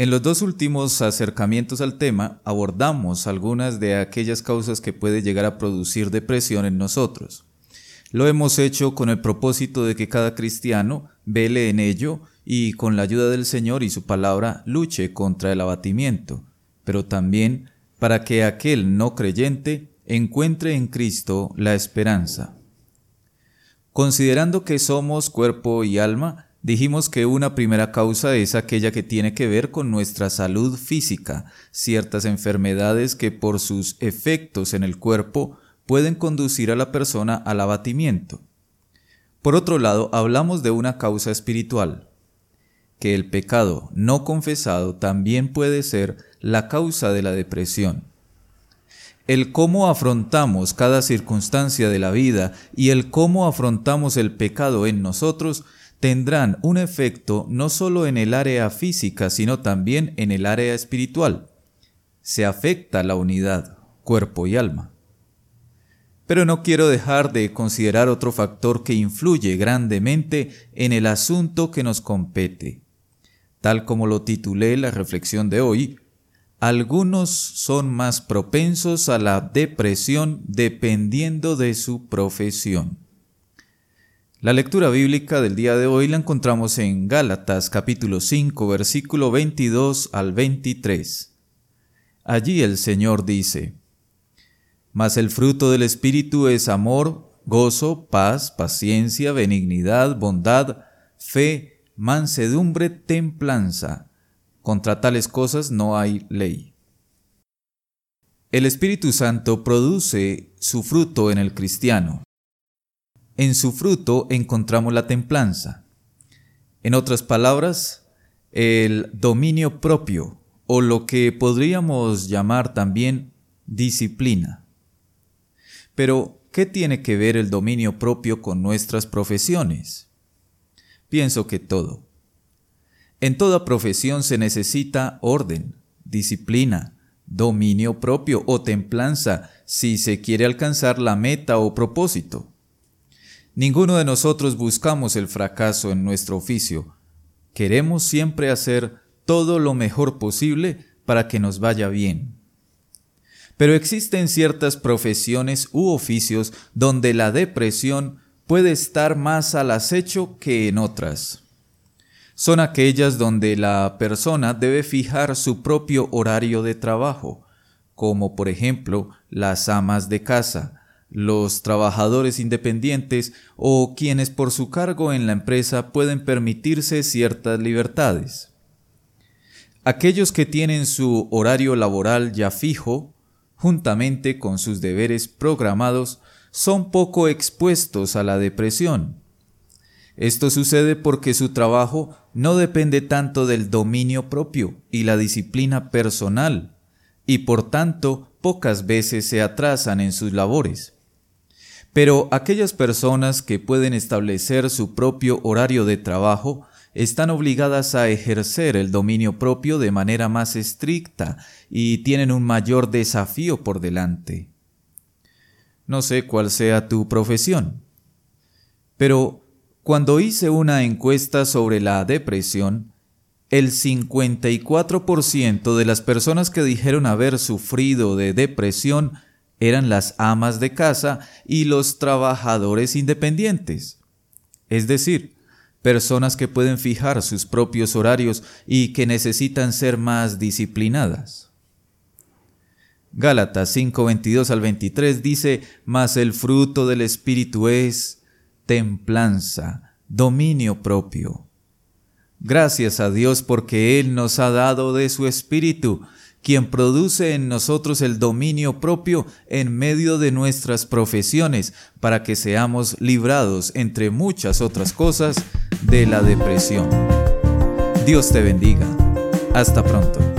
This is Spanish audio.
En los dos últimos acercamientos al tema abordamos algunas de aquellas causas que puede llegar a producir depresión en nosotros. Lo hemos hecho con el propósito de que cada cristiano vele en ello y con la ayuda del Señor y su palabra luche contra el abatimiento, pero también para que aquel no creyente encuentre en Cristo la esperanza. Considerando que somos cuerpo y alma, Dijimos que una primera causa es aquella que tiene que ver con nuestra salud física, ciertas enfermedades que por sus efectos en el cuerpo pueden conducir a la persona al abatimiento. Por otro lado, hablamos de una causa espiritual, que el pecado no confesado también puede ser la causa de la depresión. El cómo afrontamos cada circunstancia de la vida y el cómo afrontamos el pecado en nosotros tendrán un efecto no solo en el área física, sino también en el área espiritual. Se afecta la unidad, cuerpo y alma. Pero no quiero dejar de considerar otro factor que influye grandemente en el asunto que nos compete. Tal como lo titulé la reflexión de hoy, algunos son más propensos a la depresión dependiendo de su profesión. La lectura bíblica del día de hoy la encontramos en Gálatas capítulo 5 versículo 22 al 23. Allí el Señor dice, Mas el fruto del Espíritu es amor, gozo, paz, paciencia, benignidad, bondad, fe, mansedumbre, templanza. Contra tales cosas no hay ley. El Espíritu Santo produce su fruto en el cristiano. En su fruto encontramos la templanza. En otras palabras, el dominio propio o lo que podríamos llamar también disciplina. Pero, ¿qué tiene que ver el dominio propio con nuestras profesiones? Pienso que todo. En toda profesión se necesita orden, disciplina, dominio propio o templanza si se quiere alcanzar la meta o propósito. Ninguno de nosotros buscamos el fracaso en nuestro oficio. Queremos siempre hacer todo lo mejor posible para que nos vaya bien. Pero existen ciertas profesiones u oficios donde la depresión puede estar más al acecho que en otras. Son aquellas donde la persona debe fijar su propio horario de trabajo, como por ejemplo las amas de casa, los trabajadores independientes o quienes por su cargo en la empresa pueden permitirse ciertas libertades. Aquellos que tienen su horario laboral ya fijo, juntamente con sus deberes programados, son poco expuestos a la depresión. Esto sucede porque su trabajo no depende tanto del dominio propio y la disciplina personal, y por tanto pocas veces se atrasan en sus labores. Pero aquellas personas que pueden establecer su propio horario de trabajo están obligadas a ejercer el dominio propio de manera más estricta y tienen un mayor desafío por delante. No sé cuál sea tu profesión, pero cuando hice una encuesta sobre la depresión, el 54% de las personas que dijeron haber sufrido de depresión eran las amas de casa y los trabajadores independientes, es decir, personas que pueden fijar sus propios horarios y que necesitan ser más disciplinadas. Gálatas 5:22 al 23 dice, mas el fruto del Espíritu es templanza, dominio propio. Gracias a Dios porque Él nos ha dado de su Espíritu, quien produce en nosotros el dominio propio en medio de nuestras profesiones, para que seamos librados, entre muchas otras cosas, de la depresión. Dios te bendiga. Hasta pronto.